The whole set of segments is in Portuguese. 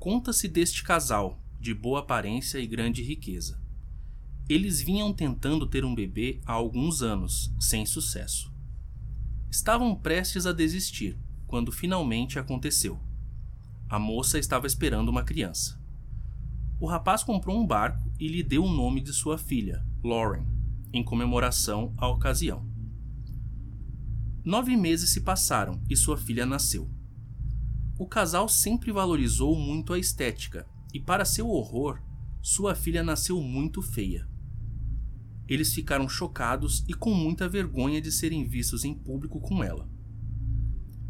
Conta-se deste casal, de boa aparência e grande riqueza. Eles vinham tentando ter um bebê há alguns anos, sem sucesso. Estavam prestes a desistir, quando finalmente aconteceu. A moça estava esperando uma criança. O rapaz comprou um barco e lhe deu o nome de sua filha, Lauren, em comemoração à ocasião. Nove meses se passaram e sua filha nasceu. O casal sempre valorizou muito a estética, e para seu horror, sua filha nasceu muito feia. Eles ficaram chocados e com muita vergonha de serem vistos em público com ela.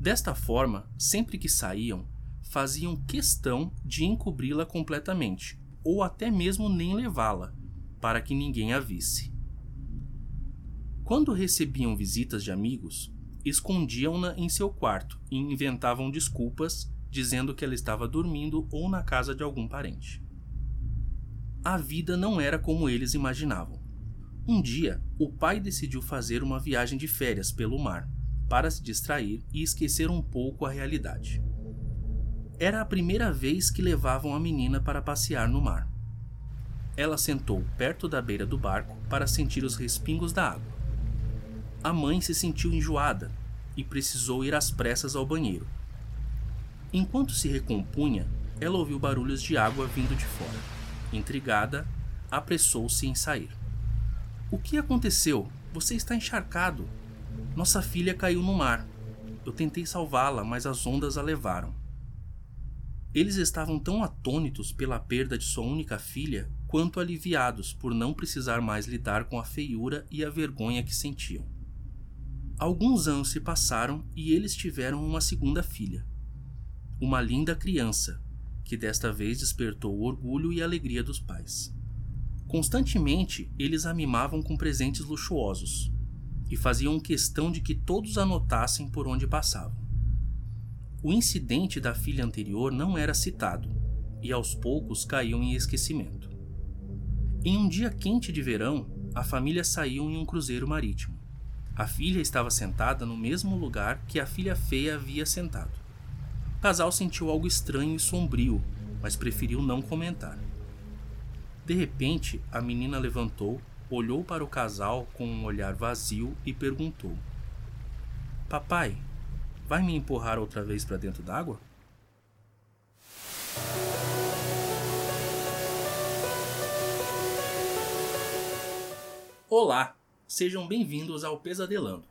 Desta forma, sempre que saíam, faziam questão de encobri-la completamente, ou até mesmo nem levá-la, para que ninguém a visse. Quando recebiam visitas de amigos, escondiam-na em seu quarto e inventavam desculpas, dizendo que ela estava dormindo ou na casa de algum parente. A vida não era como eles imaginavam. Um dia, o pai decidiu fazer uma viagem de férias pelo mar, para se distrair e esquecer um pouco a realidade. Era a primeira vez que levavam a menina para passear no mar. Ela sentou perto da beira do barco para sentir os respingos da água a mãe se sentiu enjoada e precisou ir às pressas ao banheiro. Enquanto se recompunha, ela ouviu barulhos de água vindo de fora. Intrigada, apressou-se em sair. O que aconteceu? Você está encharcado. Nossa filha caiu no mar. Eu tentei salvá-la, mas as ondas a levaram. Eles estavam tão atônitos pela perda de sua única filha quanto aliviados por não precisar mais lidar com a feiura e a vergonha que sentiam. Alguns anos se passaram e eles tiveram uma segunda filha. Uma linda criança, que desta vez despertou o orgulho e a alegria dos pais. Constantemente, eles a mimavam com presentes luxuosos e faziam questão de que todos a notassem por onde passavam. O incidente da filha anterior não era citado e aos poucos caiu em esquecimento. Em um dia quente de verão, a família saiu em um cruzeiro marítimo. A filha estava sentada no mesmo lugar que a filha feia havia sentado. O casal sentiu algo estranho e sombrio, mas preferiu não comentar. De repente, a menina levantou, olhou para o casal com um olhar vazio e perguntou: Papai, vai me empurrar outra vez para dentro d'água? Olá, Sejam bem-vindos ao Pesadelando.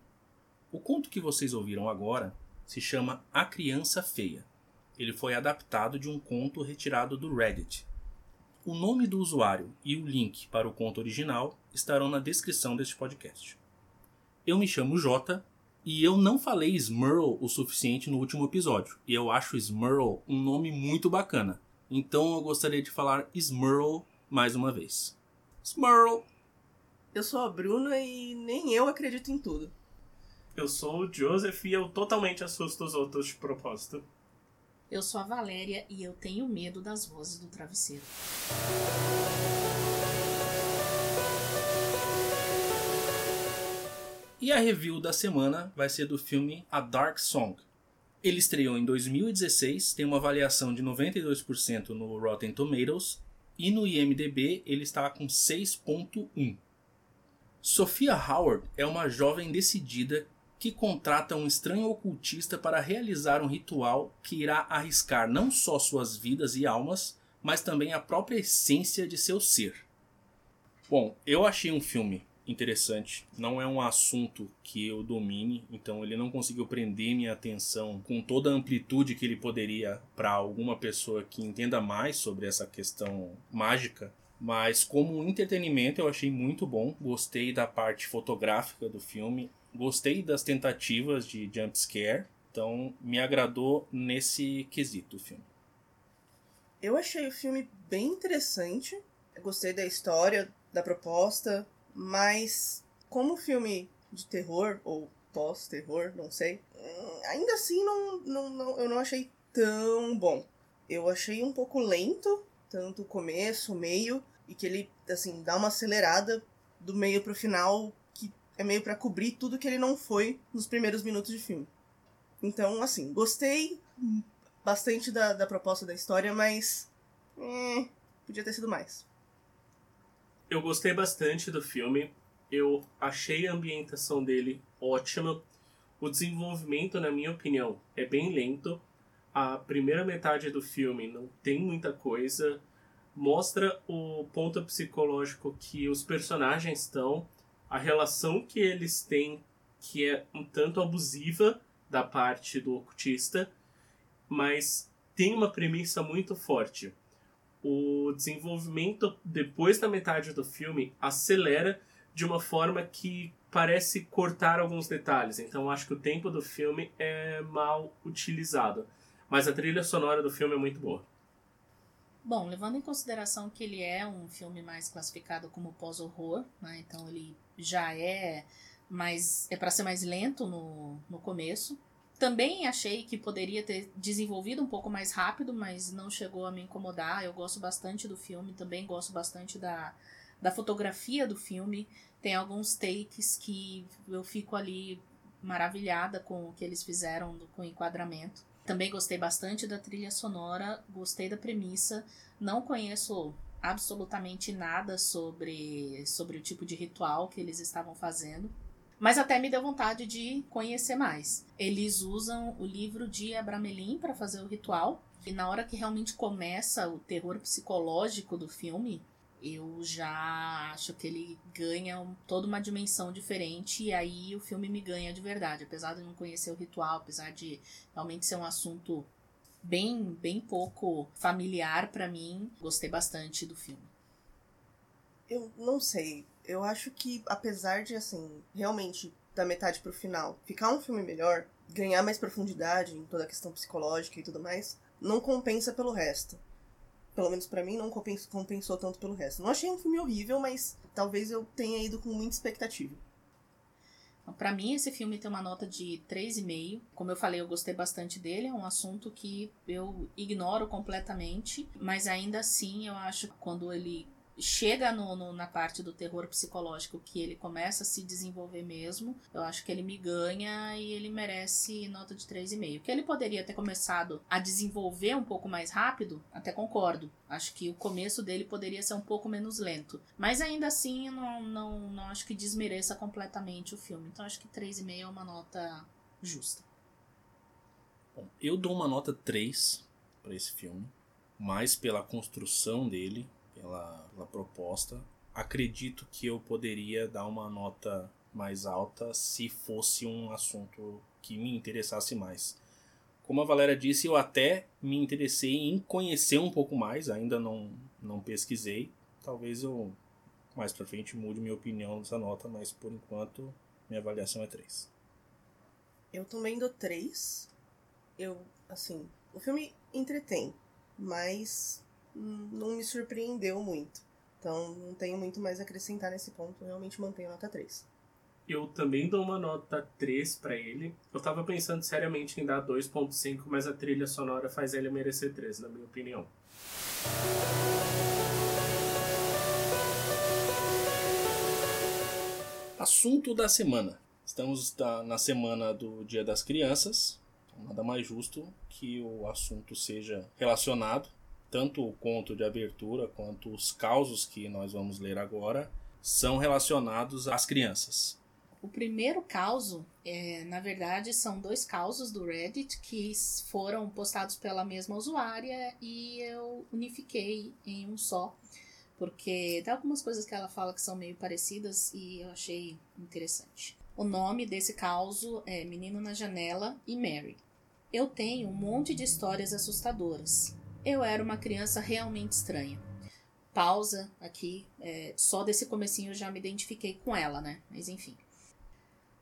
O conto que vocês ouviram agora se chama A Criança Feia. Ele foi adaptado de um conto retirado do Reddit. O nome do usuário e o link para o conto original estarão na descrição deste podcast. Eu me chamo Jota e eu não falei Smurl o suficiente no último episódio, e eu acho Smurl um nome muito bacana. Então eu gostaria de falar Smurl mais uma vez. Smurl! Eu sou a Bruna e nem eu acredito em tudo. Eu sou o Joseph e eu totalmente assusto os outros de propósito. Eu sou a Valéria e eu tenho medo das vozes do travesseiro. E a review da semana vai ser do filme A Dark Song. Ele estreou em 2016, tem uma avaliação de 92% no Rotten Tomatoes e no IMDb ele está com 6.1. Sophia Howard é uma jovem decidida que contrata um estranho ocultista para realizar um ritual que irá arriscar não só suas vidas e almas, mas também a própria essência de seu ser. Bom, eu achei um filme interessante. Não é um assunto que eu domine, então ele não conseguiu prender minha atenção com toda a amplitude que ele poderia para alguma pessoa que entenda mais sobre essa questão mágica. Mas como entretenimento eu achei muito bom. Gostei da parte fotográfica do filme. Gostei das tentativas de jump scare. Então me agradou nesse quesito o filme. Eu achei o filme bem interessante. Eu gostei da história, da proposta, mas como filme de terror ou pós-terror, não sei, hum, ainda assim não, não, não, eu não achei tão bom. Eu achei um pouco lento, tanto o começo, o meio, e que ele, assim, dá uma acelerada do meio pro final, que é meio para cobrir tudo que ele não foi nos primeiros minutos de filme. Então, assim, gostei bastante da, da proposta da história, mas. eh, podia ter sido mais. Eu gostei bastante do filme. Eu achei a ambientação dele ótima. O desenvolvimento, na minha opinião, é bem lento. A primeira metade do filme não tem muita coisa. Mostra o ponto psicológico que os personagens estão, a relação que eles têm, que é um tanto abusiva da parte do ocultista, mas tem uma premissa muito forte o desenvolvimento depois da metade do filme acelera de uma forma que parece cortar alguns detalhes. Então acho que o tempo do filme é mal utilizado. Mas a trilha sonora do filme é muito boa. Bom, levando em consideração que ele é um filme mais classificado como pós-horror, né? Então ele já é mais. é para ser mais lento no, no começo. Também achei que poderia ter desenvolvido um pouco mais rápido, mas não chegou a me incomodar. Eu gosto bastante do filme, também gosto bastante da, da fotografia do filme. Tem alguns takes que eu fico ali maravilhada com o que eles fizeram com o enquadramento. Também gostei bastante da trilha sonora, gostei da premissa. Não conheço absolutamente nada sobre, sobre o tipo de ritual que eles estavam fazendo. Mas até me deu vontade de conhecer mais. Eles usam o livro de Abramelin para fazer o ritual. E na hora que realmente começa o terror psicológico do filme, eu já acho que ele ganha toda uma dimensão diferente. E aí o filme me ganha de verdade. Apesar de não conhecer o ritual, apesar de realmente ser um assunto bem, bem pouco familiar para mim, gostei bastante do filme. Eu não sei. Eu acho que, apesar de, assim, realmente, da metade pro final, ficar um filme melhor, ganhar mais profundidade em toda a questão psicológica e tudo mais, não compensa pelo resto. Pelo menos pra mim, não compens- compensou tanto pelo resto. Não achei um filme horrível, mas talvez eu tenha ido com muita expectativa. Então, Pra mim, esse filme tem uma nota de 3,5. Como eu falei, eu gostei bastante dele. É um assunto que eu ignoro completamente. Mas ainda assim, eu acho que quando ele chega no, no- na parte do terror psicológico, que ele começa a se desenvolver mesmo, eu acho que ele me ganha e ele merece nota de 3,5. Que ele poderia ter começado a desenvolver um pouco mais rápido, até concordo. Acho que o começo dele poderia ser um pouco menos lento. Mas ainda assim, não, não, não acho que desmereça completamente o filme. Então acho que 3,5 é uma nota justa. Bom, eu dou uma nota 3 para esse filme, mais pela construção dele, pela, pela proposta. Acredito que eu poderia dar uma nota mais alta se fosse um assunto que me interessasse mais. Como a Valéria disse, eu até me interessei em conhecer um pouco mais, ainda não, não pesquisei. Talvez eu mais pra frente mude minha opinião dessa nota, mas por enquanto minha avaliação é 3. Eu também dou três. Eu, assim, o filme entretém, mas não me surpreendeu muito. Então não tenho muito mais a acrescentar nesse ponto. Realmente mantenho a nota 3. Eu também dou uma nota 3 pra ele. Eu tava pensando seriamente em dar 2.5, mas a trilha sonora faz ele merecer 3, na minha opinião. Assunto da semana. Estamos na semana do Dia das Crianças. Então, Nada mais justo que o assunto seja relacionado, tanto o conto de abertura quanto os causos que nós vamos ler agora são relacionados às crianças. O primeiro caso, é, na verdade, são dois causos do Reddit que foram postados pela mesma usuária e eu unifiquei em um só. Porque tem algumas coisas que ela fala que são meio parecidas e eu achei interessante. O nome desse caso é Menino na Janela e Mary. Eu tenho um monte de histórias assustadoras. Eu era uma criança realmente estranha. Pausa aqui, é, só desse comecinho eu já me identifiquei com ela, né? Mas enfim.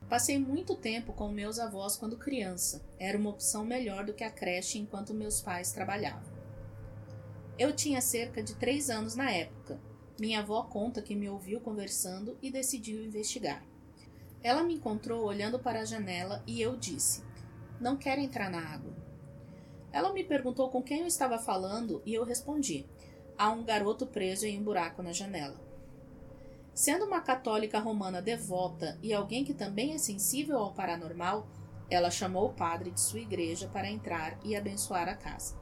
Passei muito tempo com meus avós quando criança. Era uma opção melhor do que a creche enquanto meus pais trabalhavam. Eu tinha cerca de três anos na época. Minha avó conta que me ouviu conversando e decidiu investigar. Ela me encontrou olhando para a janela e eu disse: Não quero entrar na água. Ela me perguntou com quem eu estava falando e eu respondi: Há um garoto preso em um buraco na janela. Sendo uma católica romana devota e alguém que também é sensível ao paranormal, Ela chamou o padre de sua igreja para entrar e abençoar a casa.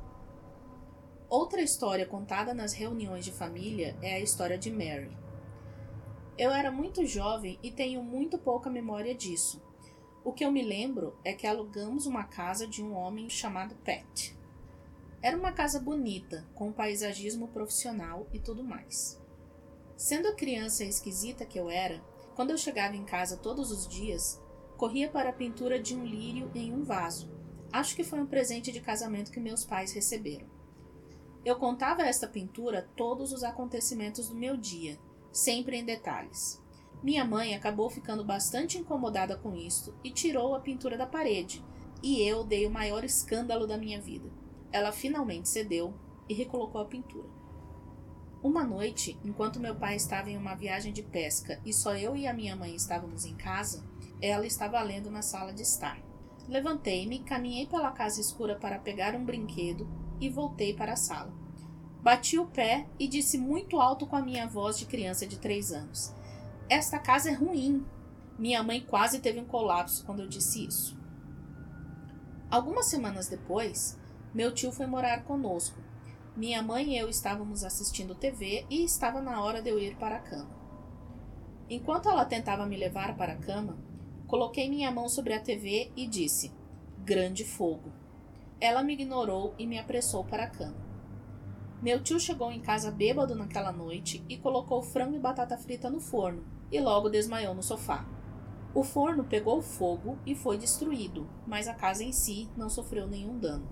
Outra história contada nas reuniões de família é a história de Mary. Eu era muito jovem e tenho muito pouca memória disso. O que eu me lembro é que alugamos uma casa de um homem chamado Pat. Era uma casa bonita, com paisagismo profissional e tudo mais. Sendo a criança esquisita que eu era, quando eu chegava em casa todos os dias, corria para a pintura de um lírio em um vaso. Acho que foi um presente de casamento que meus pais receberam. Eu contava a esta pintura todos os acontecimentos do meu dia, sempre em detalhes. Minha mãe acabou ficando bastante incomodada com isto e tirou a pintura da parede, e eu dei o maior escândalo da minha vida. Ela finalmente cedeu e recolocou a pintura. Uma noite, enquanto meu pai estava em uma viagem de pesca e só eu e a minha mãe estávamos em casa, ela estava lendo na sala de estar. Levantei-me, caminhei pela casa escura para pegar um brinquedo e voltei para a sala. Bati o pé e disse muito alto com a minha voz de criança de três anos: Esta casa é ruim. Minha mãe quase teve um colapso quando eu disse isso. Algumas semanas depois, meu tio foi morar conosco. Minha mãe e eu estávamos assistindo TV e estava na hora de eu ir para a cama. Enquanto ela tentava me levar para a cama, coloquei minha mão sobre a TV e disse: Grande fogo. Ela me ignorou e me apressou para a cama. Meu tio chegou em casa bêbado naquela noite e colocou frango e batata frita no forno e logo desmaiou no sofá. O forno pegou fogo e foi destruído, mas a casa em si não sofreu nenhum dano.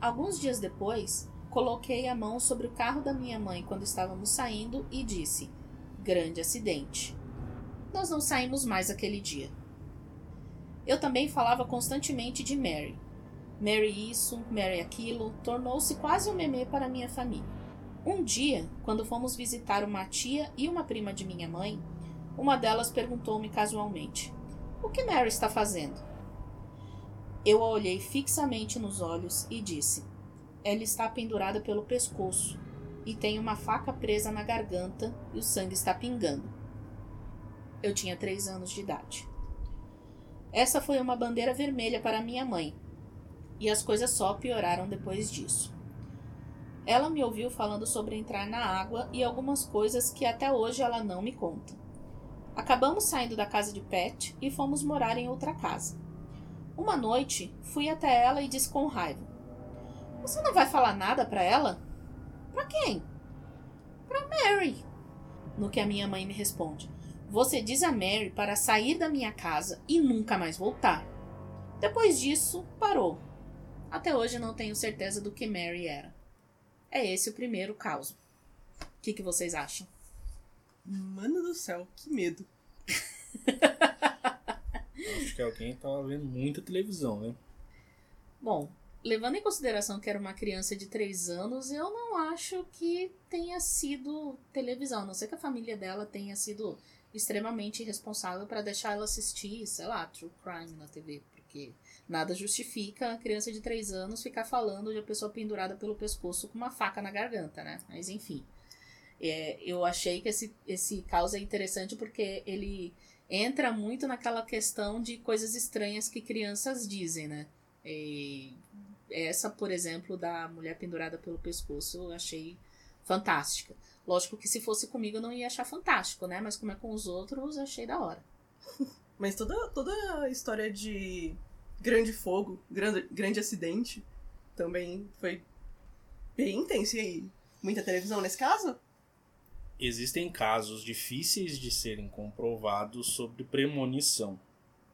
Alguns dias depois, coloquei a mão sobre o carro da minha mãe quando estávamos saindo e disse: Grande acidente. Nós não saímos mais aquele dia. Eu também falava constantemente de Mary. Mary isso, Mary aquilo, tornou-se quase um meme para minha família. Um dia, quando fomos visitar uma tia e uma prima de minha mãe, uma delas perguntou-me casualmente: O que Mary está fazendo? Eu a olhei fixamente nos olhos e disse: Ela está pendurada pelo pescoço e tem uma faca presa na garganta e o sangue está pingando. Eu tinha três anos de idade. Essa foi uma bandeira vermelha para minha mãe, e as coisas só pioraram depois disso. Ela me ouviu falando sobre entrar na água e algumas coisas que até hoje ela não me conta. Acabamos saindo da casa de Pet e fomos morar em outra casa. Uma noite, fui até ela e disse com raiva: Você não vai falar nada para ela? Para quem? Para Mary. No que a minha mãe me responde: Você diz a Mary para sair da minha casa e nunca mais voltar. Depois disso, parou. Até hoje não tenho certeza do que Mary era. É esse o primeiro caso. O que, que vocês acham? Mano do céu, que medo. Acho que alguém tava vendo muita televisão, né? Bom, levando em consideração que era uma criança de 3 anos, eu não acho que tenha sido televisão. A não sei que a família dela tenha sido extremamente responsável para deixar ela assistir, sei lá, True Crime na TV. Porque nada justifica a criança de 3 anos ficar falando de uma pessoa pendurada pelo pescoço com uma faca na garganta, né? Mas enfim. É, eu achei que esse, esse caso é interessante porque ele entra muito naquela questão de coisas estranhas que crianças dizem, né? E essa, por exemplo, da mulher pendurada pelo pescoço, eu achei fantástica. Lógico que se fosse comigo eu não ia achar fantástico, né? Mas como é com os outros, achei da hora. Mas toda, toda a história de grande fogo, grande, grande acidente, também foi bem intensa. E aí, muita televisão nesse caso? Existem casos difíceis de serem comprovados sobre premonição.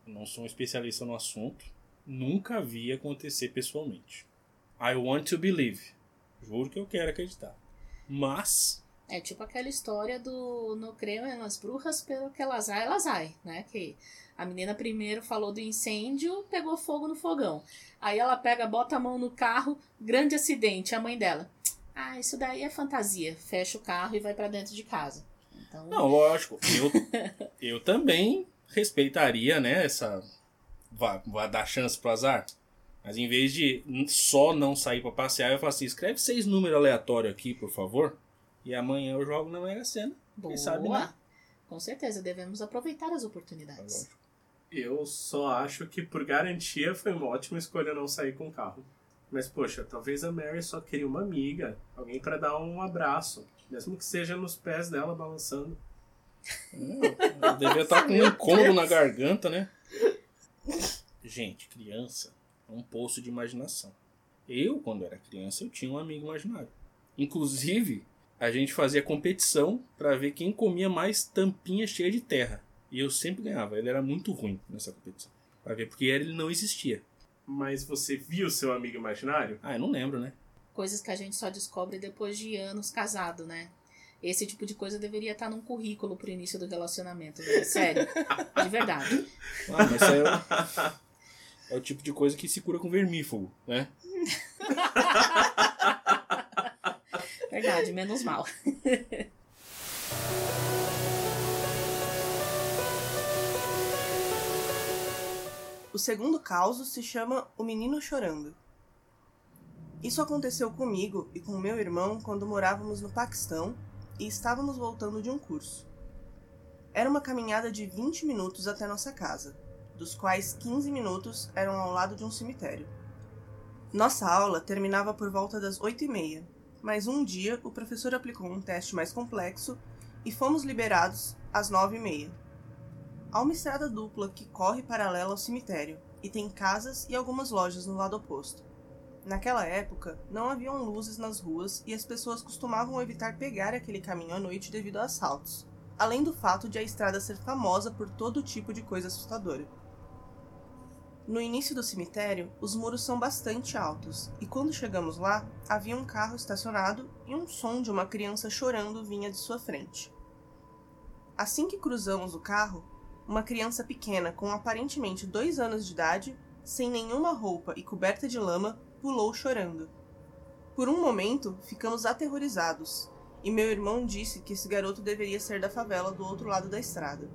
Não sou um especialista no assunto, nunca vi acontecer pessoalmente. I want to believe. Juro que eu quero acreditar. Mas É tipo aquela história do no creio nas bruxas, pelo que elas vai, elas vai, né? Que a menina primeiro falou do incêndio, pegou fogo no fogão. Aí ela pega, bota a mão no carro, grande acidente, a mãe dela. Ah, isso daí é fantasia. Fecha o carro e vai para dentro de casa. Então, Não, lógico. Eu, eu também respeitaria, né, essa. Vai, vai dar chance pro azar. Mas em vez de só não sair pra passear, eu falo assim: escreve seis números aleatórios aqui, por favor. E amanhã eu jogo na Mega Sena. boa. Quem sabe, né? Com certeza, devemos aproveitar as É oportunidades. lógico. Eu só acho que por garantia foi uma ótima escolha não sair com o carro. Mas poxa, talvez a Mary só queria uma amiga, alguém para dar um abraço, mesmo que seja nos pés dela balançando. Hum, devia estar com um incômodo na garganta, né? Gente, criança é um poço de imaginação. Eu, quando era criança, eu tinha um amigo imaginário. Inclusive, a gente fazia competição para ver quem comia mais tampinha cheia de terra. E eu sempre ganhava. Ele era muito ruim nessa competição. Pra ver, porque ele não existia. Mas você viu seu amigo imaginário? Ah, eu não lembro, né? Coisas que a gente só descobre depois de anos casado, né? Esse tipo de coisa deveria estar num currículo pro início do relacionamento, velho. Sério. De verdade. Ah, mas isso é, o- é o tipo de coisa que se cura com vermífugo, né? Verdade, menos mal. O segundo caos se chama O Menino Chorando. Isso aconteceu comigo e com meu irmão quando morávamos no Paquistão e estávamos voltando de um curso. Era uma caminhada de 20 minutos até nossa casa, dos quais 15 minutos eram ao lado de um cemitério. Nossa aula terminava por volta das 8 e meia, mas um dia o professor aplicou um teste mais complexo e fomos liberados às 9 e meia. Há uma estrada dupla que corre paralela ao cemitério e tem casas e algumas lojas no lado oposto. Naquela época, não haviam luzes nas ruas e as pessoas costumavam evitar pegar aquele caminho à noite devido a assaltos, além do fato de a estrada ser famosa por todo tipo de coisa assustadora. No início do cemitério, os muros são bastante altos, e quando chegamos lá, havia um carro estacionado e um som de uma criança chorando vinha de sua frente. Assim que cruzamos o carro, uma criança pequena com aparentemente dois anos de idade, sem nenhuma roupa e coberta de lama, pulou chorando. Por um momento, ficamos aterrorizados, e meu irmão disse que esse garoto deveria ser da favela do outro lado da estrada.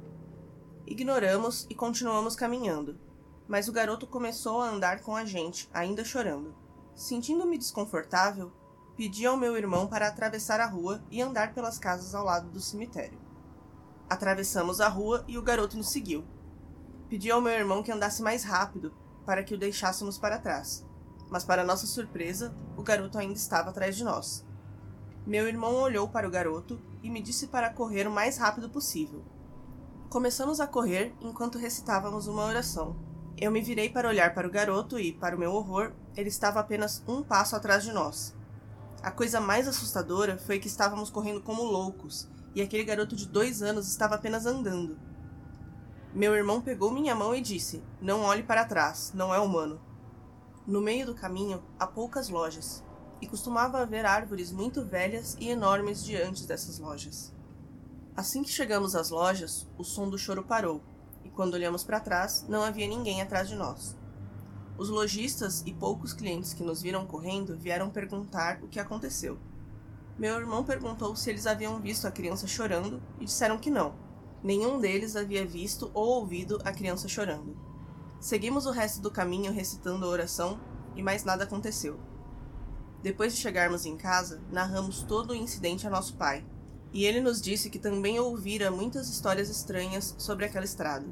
Ignoramos e continuamos caminhando, mas o garoto começou a andar com a gente, ainda chorando. Sentindo-me desconfortável, pedi ao meu irmão para atravessar a rua e andar pelas casas ao lado do cemitério. Atravessamos a rua e o garoto nos seguiu. Pedi ao meu irmão que andasse mais rápido para que o deixássemos para trás, mas para nossa surpresa, o garoto ainda estava atrás de nós. Meu irmão olhou para o garoto e me disse para correr o mais rápido possível. Começamos a correr enquanto recitávamos uma oração. Eu me virei para olhar para o garoto e, para o meu horror, ele estava apenas um passo atrás de nós. A coisa mais assustadora foi que estávamos correndo como loucos e aquele garoto de dois anos estava apenas andando. Meu irmão pegou minha mão e disse: Não olhe para trás, não é humano. No meio do caminho há poucas lojas, e costumava haver árvores muito velhas e enormes diante dessas lojas. Assim que chegamos às lojas, o som do choro parou, quando olhamos para trás, não havia ninguém atrás de nós. Os lojistas e poucos clientes que nos viram correndo vieram perguntar o que aconteceu. Meu irmão perguntou se eles haviam visto a criança chorando e disseram que não. Nenhum deles havia visto ou ouvido a criança chorando. Seguimos o resto do caminho recitando a oração e mais nada aconteceu. Depois de chegarmos em casa, narramos todo o incidente a nosso pai, e ele nos disse que também ouvira muitas histórias estranhas sobre aquela estrada.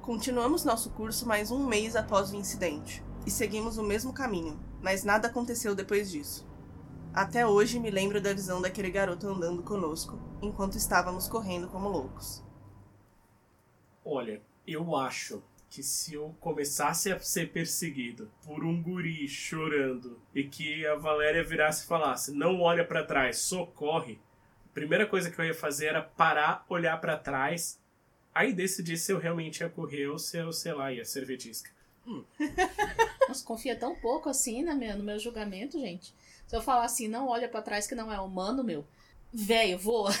Continuamos nosso curso mais um mês após o incidente, e seguimos o mesmo caminho, mas nada aconteceu depois disso. Até hoje me lembro da visão daquele garoto andando conosco, enquanto estávamos correndo como loucos. Olha, eu acho que se eu começasse a ser perseguido por um guri chorando e que a Valéria virasse e falasse: "Não olha pra trás, socorre". Primeira coisa que eu ia fazer era parar, olhar pra trás, aí decidir se eu realmente ia correr ou se eu, sei lá, ia ser vetisca. Nossa, confia tão pouco assim né, meu, no meu julgamento, gente. Se eu falar assim, não olha pra trás que não é humano, meu. Velho, voa.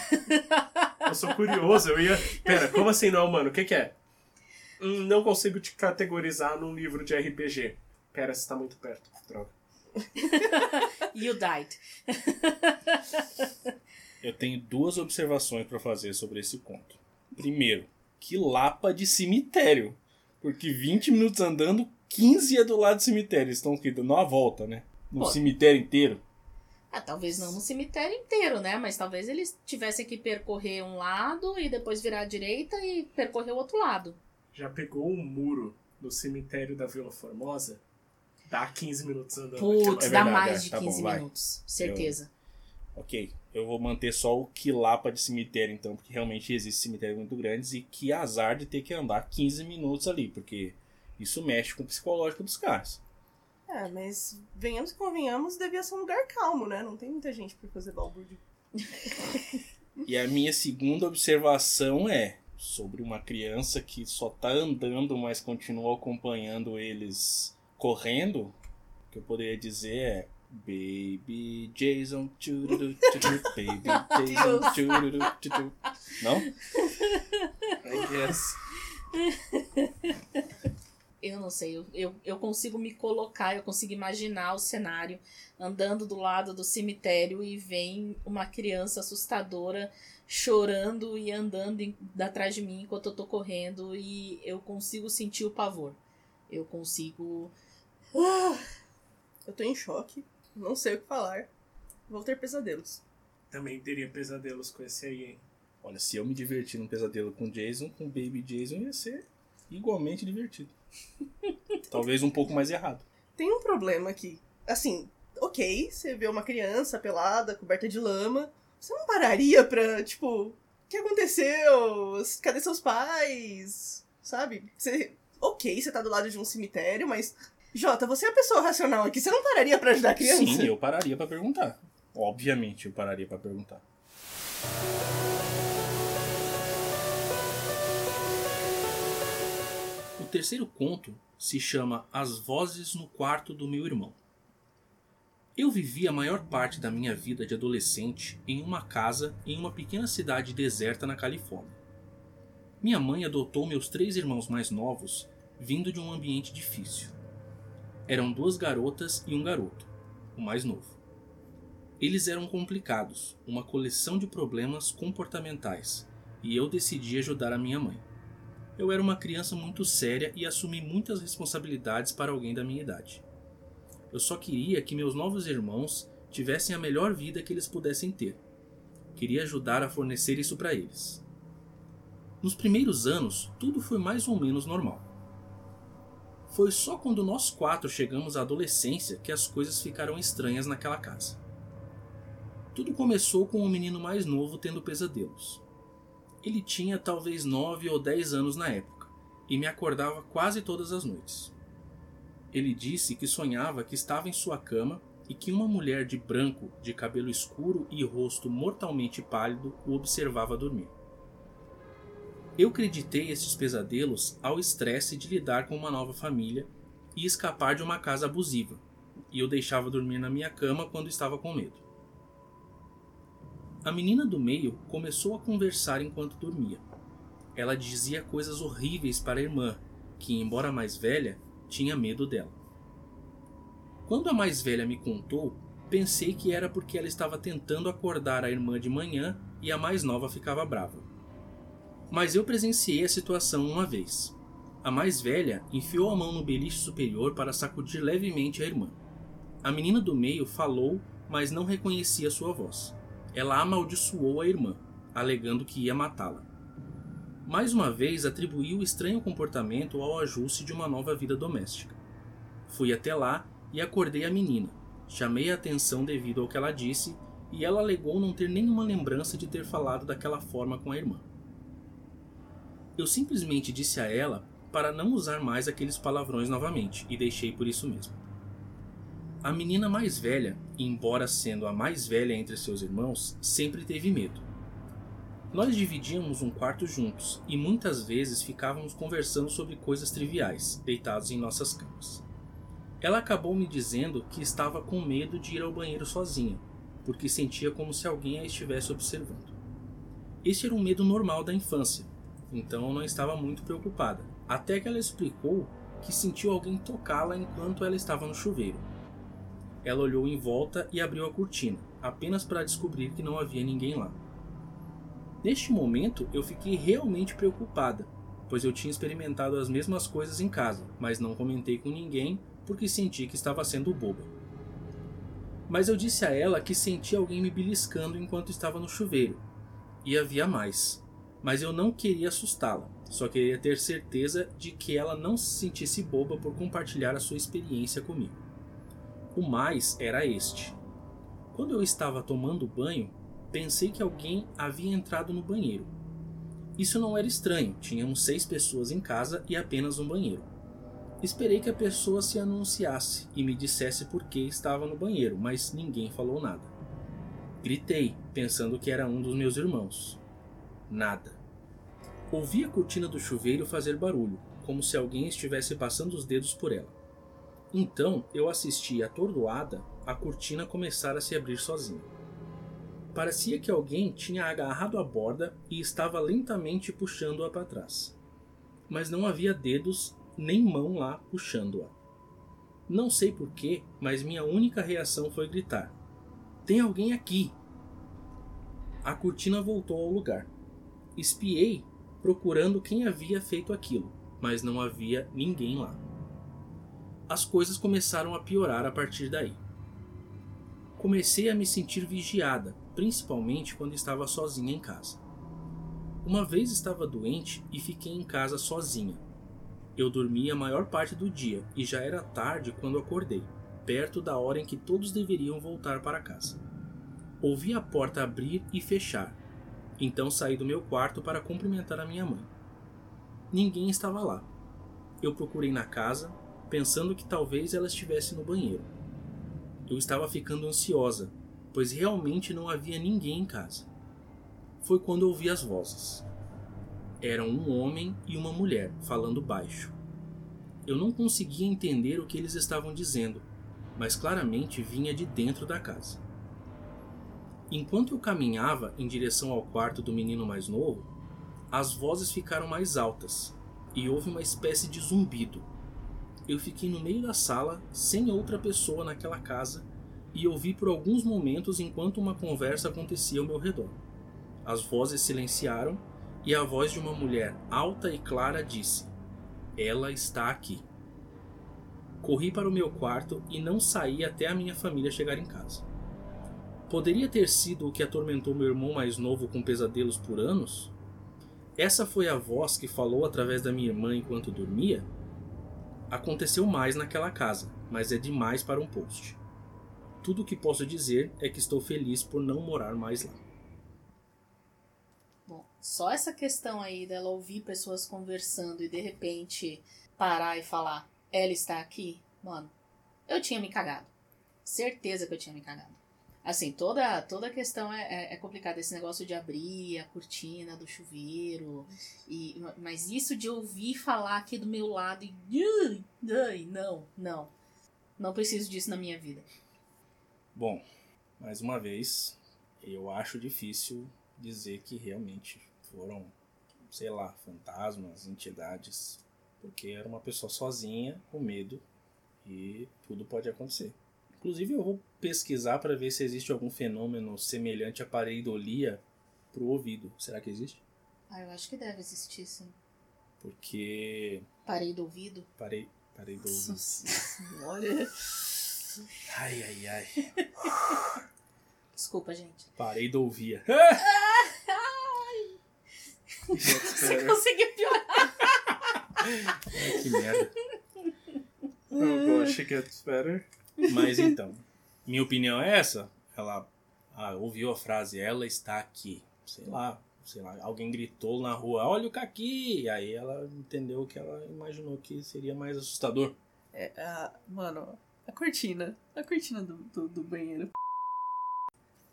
Eu sou curioso, eu ia. Pera, como assim não, mano? O que, que é? Hum, não consigo te categorizar num livro de RPG. Pera, você tá muito perto. Droga. You died. Eu tenho duas observações para fazer sobre esse conto. Primeiro, que lapa de cemitério. Porque 20 minutos andando, 15 é do lado do cemitério. Eles estão aqui dando uma volta, né? No Pô. cemitério inteiro. Ah, talvez não no cemitério inteiro, né? Mas talvez eles tivessem que percorrer um lado e depois virar à direita e percorrer o outro lado. Já pegou um muro no cemitério da Vila Formosa? Dá 15 minutos andando. Putz, É dá mais é. de Tá bom, 15 minutos. Certeza. Ok, eu vou manter só o quilapa de cemitério então, porque realmente existem cemitérios muito grandes e que azar de ter que andar 15 minutos ali, porque isso mexe com o psicológico dos caras. É, mas venhamos que convenhamos, devia ser um lugar calmo, né? Não tem muita gente pra fazer balbúrdio. E a minha segunda observação é sobre uma criança que só tá andando, mas continua acompanhando eles correndo. O que eu poderia dizer é Baby Jason, tchururu, tchururu, Baby Jason, tchururu, tchururu. Não? I guess. Eu não sei, eu, eu, eu consigo me colocar, eu consigo imaginar o cenário andando do lado do cemitério e vem uma criança assustadora chorando e andando em, atrás de mim enquanto eu tô correndo e eu consigo sentir o pavor. Eu consigo. Eu tô em choque, não sei o que falar. Vou ter pesadelos. Também teria pesadelos com esse aí, hein? Olha, se eu me divertir num pesadelo com Jason, com Baby Jason ia ser igualmente divertido. Talvez um pouco mais errado. Tem um problema aqui. Assim, ok, você vê uma criança pelada, coberta de lama. Você não pararia pra, tipo, o que aconteceu? Cadê seus pais? Sabe? Você. Ok, você tá do lado de um cemitério, mas. Jota, você é a pessoa racional aqui. Você não pararia pra ajudar a criança? Sim, eu pararia pra perguntar. Obviamente, eu pararia pra perguntar. O terceiro conto se chama As Vozes no Quarto do Meu Irmão. Eu vivi a maior parte da minha vida de adolescente em uma casa em uma pequena cidade deserta na Califórnia. Minha mãe adotou meus três irmãos mais novos vindo de um ambiente difícil. Eram duas garotas e um garoto, o mais novo. Eles eram complicados, uma coleção de problemas comportamentais, e eu decidi ajudar a minha mãe. Eu era uma criança muito séria e assumi muitas responsabilidades para alguém da minha idade. Eu só queria que meus novos irmãos tivessem a melhor vida que eles pudessem ter. Queria ajudar a fornecer isso para eles. Nos primeiros anos, tudo foi mais ou menos normal. Foi só quando nós quatro chegamos à adolescência que as coisas ficaram estranhas naquela casa. Tudo começou com o menino mais novo tendo pesadelos. Ele tinha talvez 9 ou 10 anos na época e me acordava quase todas as noites. Ele disse que sonhava que estava em sua cama e que uma mulher de branco, de cabelo escuro e rosto mortalmente pálido o observava dormir. Eu acreditei esses pesadelos ao estresse de lidar com uma nova família e escapar de uma casa abusiva, e eu deixava dormir na minha cama quando estava com medo. A menina do meio começou a conversar enquanto dormia. Ela dizia coisas horríveis para a irmã, que, embora mais velha, tinha medo dela. Quando a mais velha me contou, pensei que era porque ela estava tentando acordar a irmã de manhã e a mais nova ficava brava. Mas eu presenciei a situação uma vez. A mais velha enfiou a mão no beliche superior para sacudir levemente a irmã. A menina do meio falou, mas não reconhecia sua voz. Ela amaldiçoou a irmã, alegando que ia matá-la. Mais uma vez atribuiu o estranho comportamento ao ajuste de uma nova vida doméstica. Fui até lá e acordei a menina. Chamei a atenção devido ao que ela disse e ela alegou não ter nenhuma lembrança de ter falado daquela forma com a irmã. Eu simplesmente disse a ela para não usar mais aqueles palavrões novamente e deixei por isso mesmo. A menina mais velha, embora sendo a mais velha entre seus irmãos, sempre teve medo. Nós dividíamos um quarto juntos e muitas vezes ficávamos conversando sobre coisas triviais, deitados em nossas camas. Ela acabou me dizendo que estava com medo de ir ao banheiro sozinha, porque sentia como se alguém a estivesse observando. Este era um medo normal da infância, então não estava muito preocupada, até que ela explicou que sentiu alguém tocá-la enquanto ela estava no chuveiro. Ela olhou em volta e abriu a cortina, apenas para descobrir que não havia ninguém lá. Neste momento, eu fiquei realmente preocupada, pois eu tinha experimentado as mesmas coisas em casa, mas não comentei com ninguém porque senti que estava sendo boba. Mas eu disse a ela que senti alguém me beliscando enquanto estava no chuveiro, e havia mais, mas eu não queria assustá-la, Só queria ter certeza de que ela não se sentisse boba por compartilhar a sua experiência comigo. O mais era este. Quando eu estava tomando banho, pensei que alguém havia entrado no banheiro. Isso não era estranho, tínhamos seis pessoas em casa e apenas um banheiro. Esperei que a pessoa se anunciasse e me dissesse por que estava no banheiro, mas ninguém falou nada. Gritei, pensando que era um dos meus irmãos. Nada. Ouvi a cortina do chuveiro fazer barulho, como se alguém estivesse passando os dedos por ela. Então eu assisti atordoada a cortina começar a se abrir sozinha. Parecia que alguém tinha agarrado a borda e estava lentamente puxando-a para trás. Mas não havia dedos nem mão lá puxando-a. Não sei porquê, mas minha única reação foi gritar: Tem alguém aqui! A cortina voltou ao lugar. Espiei, procurando quem havia feito aquilo, mas não havia ninguém lá. As coisas começaram a piorar a partir daí. Comecei a me sentir vigiada, principalmente quando estava sozinha em casa. Uma vez estava doente e fiquei em casa sozinha. Eu dormi a maior parte do dia e já era tarde quando acordei, perto da hora em que todos deveriam voltar para casa. Ouvi a porta abrir e fechar, então saí do meu quarto para cumprimentar a minha mãe. Ninguém estava lá. Eu procurei na casa, pensando que talvez ela estivesse no banheiro. Eu estava ficando ansiosa, pois realmente não havia ninguém em casa. Foi quando ouvi as vozes. Eram um homem e uma mulher falando baixo. Eu não conseguia entender o que eles estavam dizendo, mas claramente vinha de dentro da casa. Enquanto eu caminhava em direção ao quarto do menino mais novo, as vozes ficaram mais altas e houve uma espécie de zumbido eu fiquei no meio da sala, sem outra pessoa naquela casa, e ouvi por alguns momentos enquanto uma conversa acontecia ao meu redor. As vozes silenciaram e a voz de uma mulher alta e clara disse: Ela está aqui. Corri para o meu quarto e não saí até a minha família chegar em casa. Poderia ter sido o que atormentou meu irmão mais novo com pesadelos por anos? Essa foi a voz que falou através da minha irmã enquanto dormia? Aconteceu mais naquela casa, mas é demais para um post. Tudo o que posso dizer é que estou feliz por não morar mais lá. Bom, só essa questão aí dela ouvir pessoas conversando e de repente parar e falar, ela está aqui, mano, eu tinha me cagado. Certeza que eu tinha me cagado. Assim, toda, toda questão é, é, é complicada. Esse negócio de abrir a cortina do chuveiro. E, mas isso de ouvir falar aqui do meu lado e. Não, não. Não preciso disso na minha vida. Bom, mais uma vez, eu acho difícil dizer que realmente foram, sei lá, fantasmas, entidades. Porque era uma pessoa sozinha, com medo, e tudo pode acontecer. Inclusive, eu vou pesquisar para ver se existe algum fenômeno semelhante à pareidolia pro ouvido. Será que existe? Ah, eu acho que deve existir, sim. Porque. Parei do ouvido? Parei, parei do ouvido. Olha. Ai, ai, ai. Desculpa, gente. Parei do ouvia. Ai! Você conseguiu piorar. Ai, que merda. Oh gosh, it gets better. Mas então, minha opinião é essa. Ela ah, ouviu a frase, ela está aqui. Sei lá, sei lá, alguém gritou na rua, olha o Kaki! E aí ela entendeu que ela imaginou que seria mais assustador. É, a, mano, a cortina. A cortina do, do, do banheiro.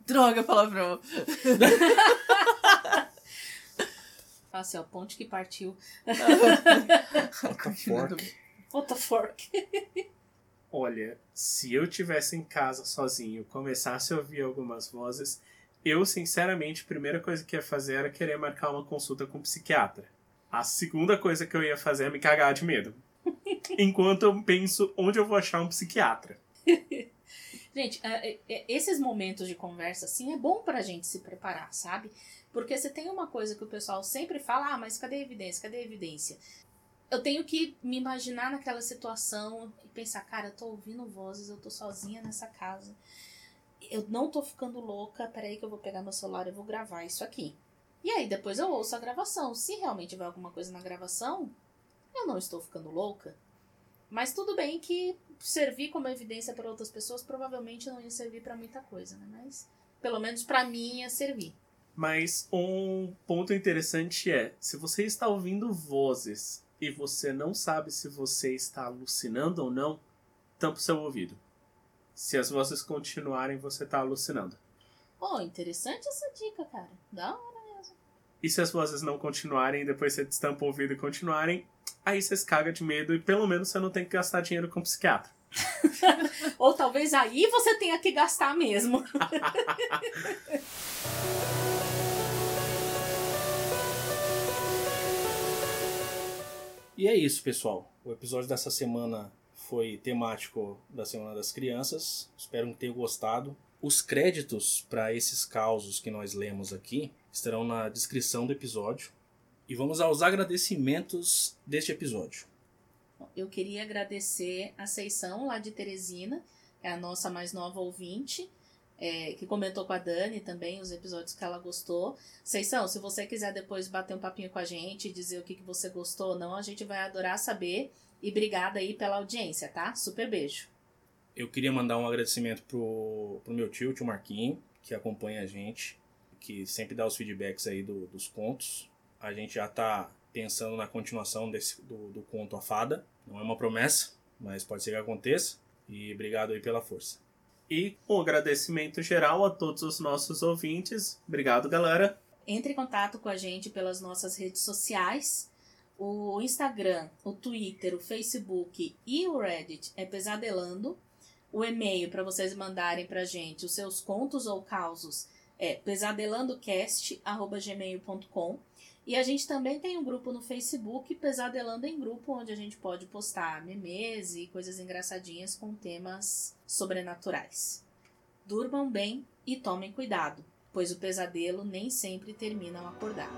Droga, palavrão. Assim, ó, ponte que partiu. a cortina do... What the fork? Olha, se eu tivesse em casa sozinho, começasse a ouvir algumas vozes, eu sinceramente a primeira coisa que ia fazer era querer marcar uma consulta com um psiquiatra. A segunda coisa que eu ia fazer é me cagar de medo. Enquanto eu penso onde eu vou achar um psiquiatra. Gente, é, é, esses momentos de conversa, assim, é bom pra gente se preparar, sabe? Porque você tem uma coisa que o pessoal sempre fala, ah, mas cadê a evidência? Cadê a evidência? Eu tenho que me imaginar naquela situação e pensar, cara, eu tô ouvindo vozes, eu tô sozinha nessa casa. Eu não tô ficando louca, peraí que eu vou pegar meu celular e vou gravar isso aqui. E aí depois eu ouço a gravação. Se realmente tiver alguma coisa na gravação, eu não estou ficando louca. Mas tudo bem que servir como evidência para outras pessoas provavelmente não ia servir para muita coisa, né? Mas pelo menos para mim ia servir. Mas um ponto interessante é, se você está ouvindo vozes e você não sabe se você está alucinando ou não, tampa o seu ouvido. Se as vozes continuarem, você está alucinando. Oh, interessante essa dica, cara. Da hora mesmo. E se as vozes não continuarem, depois você destampa o ouvido e continuarem, aí você se caga de medo e pelo menos você não tem que gastar dinheiro com um psiquiatra. Ou talvez aí você tenha que gastar mesmo. E é isso, pessoal. O episódio dessa semana foi temático da Semana das Crianças. Espero que tenham gostado. Os créditos para esses causos que nós lemos aqui estarão na descrição do episódio. E vamos aos agradecimentos deste episódio. Eu queria agradecer a Seição lá de Teresina, é a nossa mais nova ouvinte, é, que comentou com a Dani também os episódios que ela gostou. Seição, se você quiser depois bater um papinho com a gente dizer o que, que você gostou ou não, a gente vai adorar saber. E obrigada aí pela audiência, tá? Super beijo. Eu queria mandar um agradecimento pro, pro meu tio, tio Marquinho, que acompanha a gente, que sempre dá os feedbacks aí do, dos contos. A gente já tá pensando na continuação desse, do, do conto A Fada. Não é uma promessa, mas pode ser que aconteça. E obrigado aí pela força. E um agradecimento geral a todos os nossos ouvintes. Obrigado, galera. Entre em contato com a gente pelas nossas redes sociais. O Instagram, o Twitter, o Facebook e o Reddit é Pesadelando. O e-mail para vocês mandarem pra gente os seus contos ou causos é pesadelandocast.gmail.com. E a gente também tem um grupo no Facebook, Pesadelando em Grupo, onde a gente pode postar memes e coisas engraçadinhas com temas sobrenaturais. Durmam bem e tomem cuidado, pois o pesadelo nem sempre termina ao acordar.